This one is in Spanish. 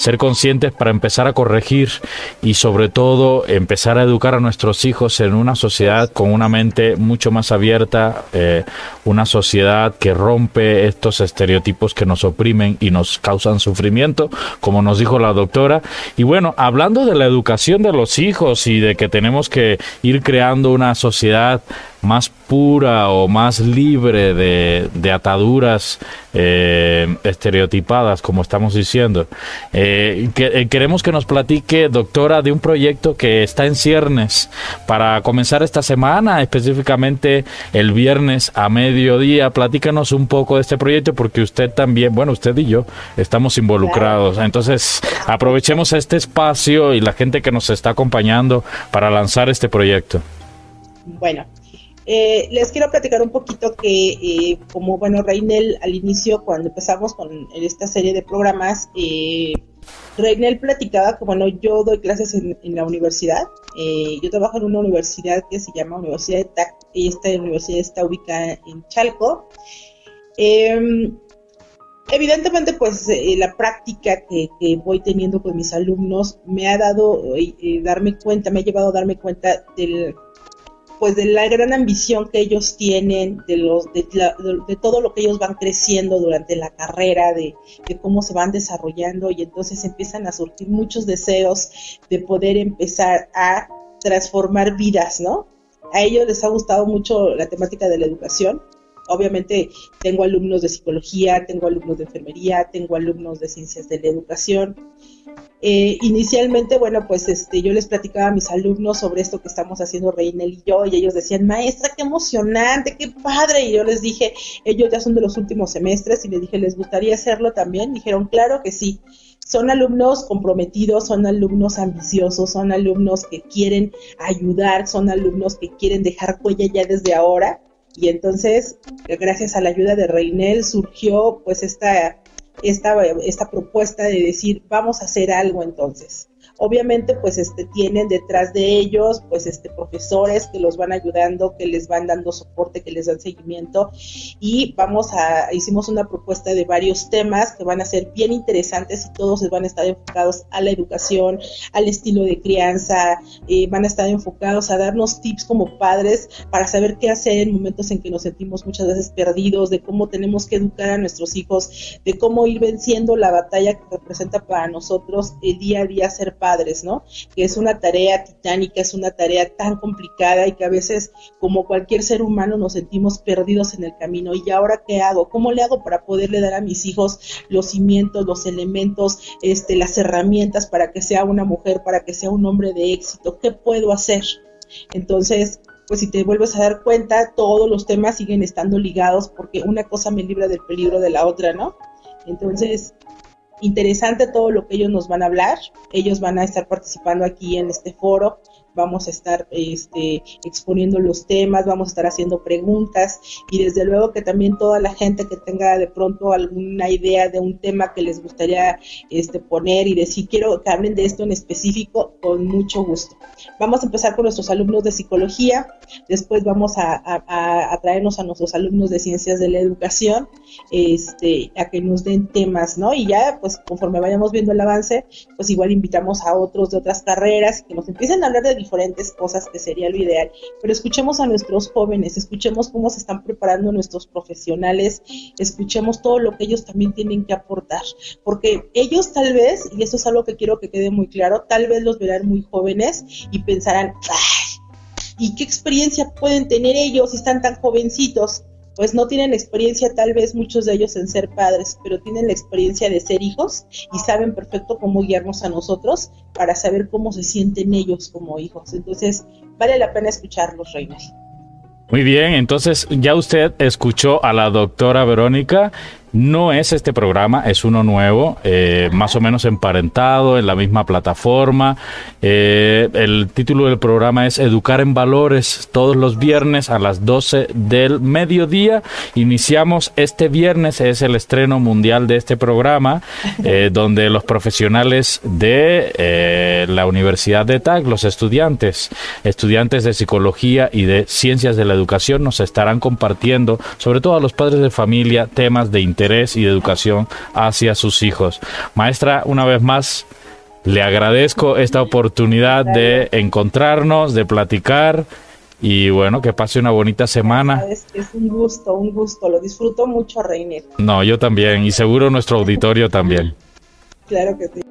ser conscientes para empezar a corregir y sobre todo empezar a educar a nuestros hijos en una sociedad con una mente mucho más abierta, eh, una sociedad que rompe estos estereotipos que nos oprimen y nos causan sufrimiento, como nos dijo la doctora. Y bueno, hablando de la educación de los hijos y de que tenemos que ir creando una sociedad más pura o más libre de, ataduras eh, estereotipadas, como estamos diciendo. Eh, que, eh, queremos que nos platique, doctora, de un proyecto que está en ciernes para comenzar esta semana, específicamente el viernes a mediodía. Platícanos un poco de este proyecto porque usted también, bueno, usted y yo estamos involucrados. Entonces, aprovechemos este espacio y la gente que nos está acompañando para lanzar este proyecto. Bueno, eh, les quiero platicar un poquito que, eh, como bueno, Reinel al inicio, cuando empezamos con esta serie de programas, eh, Reinel platicaba que, bueno, yo doy clases en, la universidad. Eh, yo trabajo en una universidad que se llama Universidad de TAC, y esta universidad está ubicada en Chalco. Em, evidentemente, pues la práctica que, voy teniendo con mis alumnos me ha dado darme cuenta, me ha llevado a darme cuenta del pues de la gran ambición que ellos tienen, de, los, de, todo lo que ellos van creciendo durante la carrera, de, cómo se van desarrollando y entonces empiezan a surgir muchos deseos de poder empezar a transformar vidas, ¿no? A ellos les ha gustado mucho la temática de la educación. Obviamente tengo alumnos de psicología, tengo alumnos de enfermería, tengo alumnos de ciencias de la educación eh, inicialmente, bueno, pues este, yo les platicaba a mis alumnos sobre esto que estamos haciendo Reinel y yo, y ellos decían, maestra, qué emocionante, qué padre, y yo les dije, ellos ya son de los últimos semestres, y les dije, ¿les gustaría hacerlo también? Dijeron, claro que sí. Son alumnos comprometidos, son alumnos ambiciosos, son alumnos que quieren ayudar, son alumnos que quieren dejar huella ya desde ahora. Y entonces, gracias a la ayuda de Reinel, surgió pues esta esta, esta propuesta de decir, vamos a hacer algo entonces. Obviamente, pues este, tienen detrás de ellos, pues este, profesores que los van ayudando, que les van dando soporte, que les dan seguimiento. Y vamos a, hicimos una propuesta de varios temas que van a ser bien interesantes y todos van a estar enfocados a la educación, al estilo de crianza, eh, van a estar enfocados a darnos tips como padres para saber qué hacer en momentos en que nos sentimos muchas veces perdidos, de cómo tenemos que educar a nuestros hijos, de cómo ir venciendo la batalla que representa para nosotros el día a día ser padres ¿no? Que es una tarea titánica, es una tarea tan complicada y que a veces, como cualquier ser humano, nos sentimos perdidos en el camino. ¿Y ahora qué hago? ¿Cómo le hago para poderle dar a mis hijos los cimientos, los elementos, este, las herramientas para que sea una mujer, para que sea un hombre de éxito? ¿Qué puedo hacer? Entonces, pues si te vuelves a dar cuenta, todos los temas siguen estando ligados porque una cosa me libra del peligro de la otra, ¿no? Entonces, interesante todo lo que ellos nos van a hablar. Ellos van a estar participando aquí en este foro vamos a estar este, exponiendo los temas, vamos a estar haciendo preguntas y desde luego que también toda la gente que tenga de pronto alguna idea de un tema que les gustaría este, poner y decir quiero que hablen de esto en específico, con mucho gusto. Vamos a empezar con nuestros alumnos de psicología, después vamos a, traernos a nuestros alumnos de ciencias de la educación este, a que nos den temas, ¿no? Y ya, pues conforme vayamos viendo el avance, pues igual invitamos a otros de otras carreras que nos empiecen a hablar de diferentes cosas que sería lo ideal, pero escuchemos a nuestros jóvenes, escuchemos cómo se están preparando nuestros profesionales, escuchemos todo lo que ellos también tienen que aportar, porque ellos tal vez, y eso es algo que quiero que quede muy claro, tal vez los verán muy jóvenes y pensarán, ¿y qué experiencia pueden tener ellos si están tan jovencitos? Pues no tienen experiencia tal vez muchos de ellos en ser padres, pero tienen la experiencia de ser hijos y saben perfecto cómo guiarnos a nosotros para saber cómo se sienten ellos como hijos. Entonces, vale la pena escucharlos, Reyes. Muy bien, entonces ya usted escuchó a la doctora Verónica no es este programa, es uno nuevo, eh, más o menos emparentado en la misma plataforma. Eh, el título del programa es Educar en Valores todos los viernes a las 12 del mediodía. Iniciamos este viernes, es el estreno mundial de este programa, eh, donde los profesionales de la Universidad de TAC, los estudiantes, estudiantes de psicología y de ciencias de la educación, nos estarán compartiendo, sobre todo a los padres de familia, temas de interés interés y de educación hacia sus hijos. Maestra, una vez más, le agradezco esta oportunidad de encontrarnos, de platicar y bueno, que pase una bonita semana. Es, un gusto, un gusto. Lo disfruto mucho, Reiner. No, yo también y seguro nuestro auditorio también. Claro que sí.